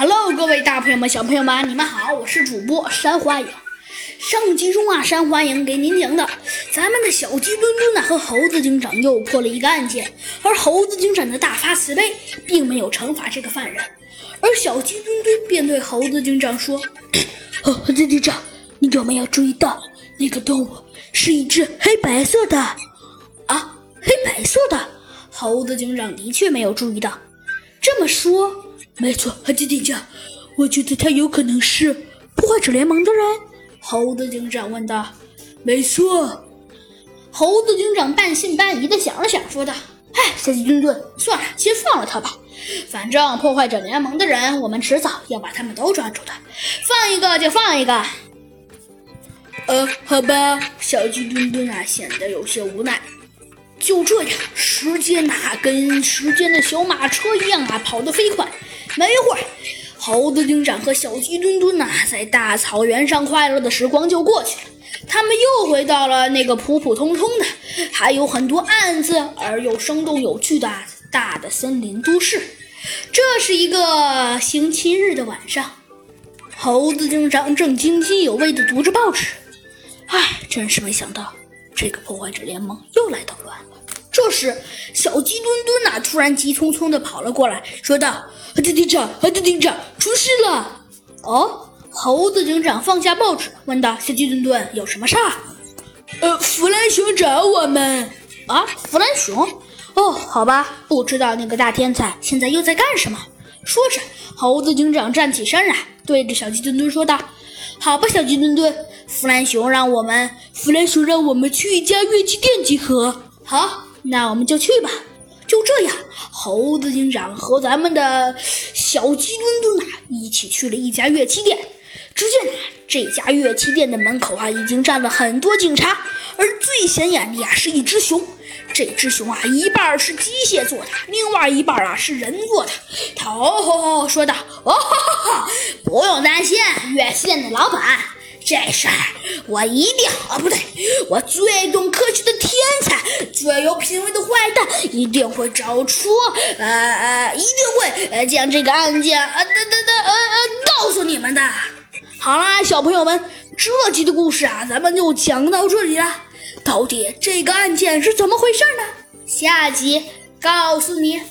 Hello，各位大朋友们、小朋友们，你们好，我是主播山花影。上集中啊，山花影给您讲的，咱们的小鸡墩墩呢和猴子警长又破了一个案件，而猴子警长的大发慈悲，并没有惩罚这个犯人，而小鸡墩墩便对猴子警长说：“猴子警长，你有没有注意到那个动物是一只黑白色的？啊，黑白色的？猴子警长的确没有注意到。这么说，没错，猴子警长，我觉得他有可能是破坏者联盟的人。”猴子警长问道：“没错。”猴子警长半信半疑的想了想，说道：“哎，小鸡墩墩，算了，先放了他吧。反正破坏者联盟的人，我们迟早要把他们都抓住的。放一个就放一个。”呃，好吧，小鸡墩墩啊，显得有些无奈。就这样，时间呐，跟时间的小马车一样啊，跑得飞快。没一会儿。猴子警长和小鸡墩墩呐，在大草原上快乐的时光就过去了。他们又回到了那个普普通通的、还有很多暗子而又生动有趣的大的森林都市。这是一个星期日的晚上，猴子警长正津津有味地读着报纸。唉，真是没想到，这个破坏者联盟又来捣乱了。这时，小鸡墩墩呐，突然急匆匆地跑了过来，说道。猴子警长，猴子警长，出事了！哦，猴子警长放下报纸，问道：“小鸡墩墩，有什么事儿？”呃，弗兰熊找我们。啊，弗兰熊？哦，好吧，不知道那个大天才现在又在干什么。说着，猴子警长站起身来，对着小鸡墩墩说道：“好吧，小鸡墩墩，弗兰熊让我们，弗兰熊让我们去一家乐器店集合。好，那我们就去吧。”就这样，猴子警长和咱们的小鸡墩墩啊一起去了一家乐器店。只见呢这家乐器店的门口啊，已经站了很多警察，而最显眼的啊是一只熊。这只熊啊，一半是机械做的，另外一半啊是人做的。他哦吼吼说道：“哦哈哈，不用担心，乐器店的老板。”这事儿我一定啊，不对，我最懂科学的天才，最有品味的坏蛋，一定会找出，呃呃，一定会呃将这个案件呃的的的呃呃告诉你们的。好啦，小朋友们，这集的故事啊，咱们就讲到这里了。到底这个案件是怎么回事呢？下集告诉你。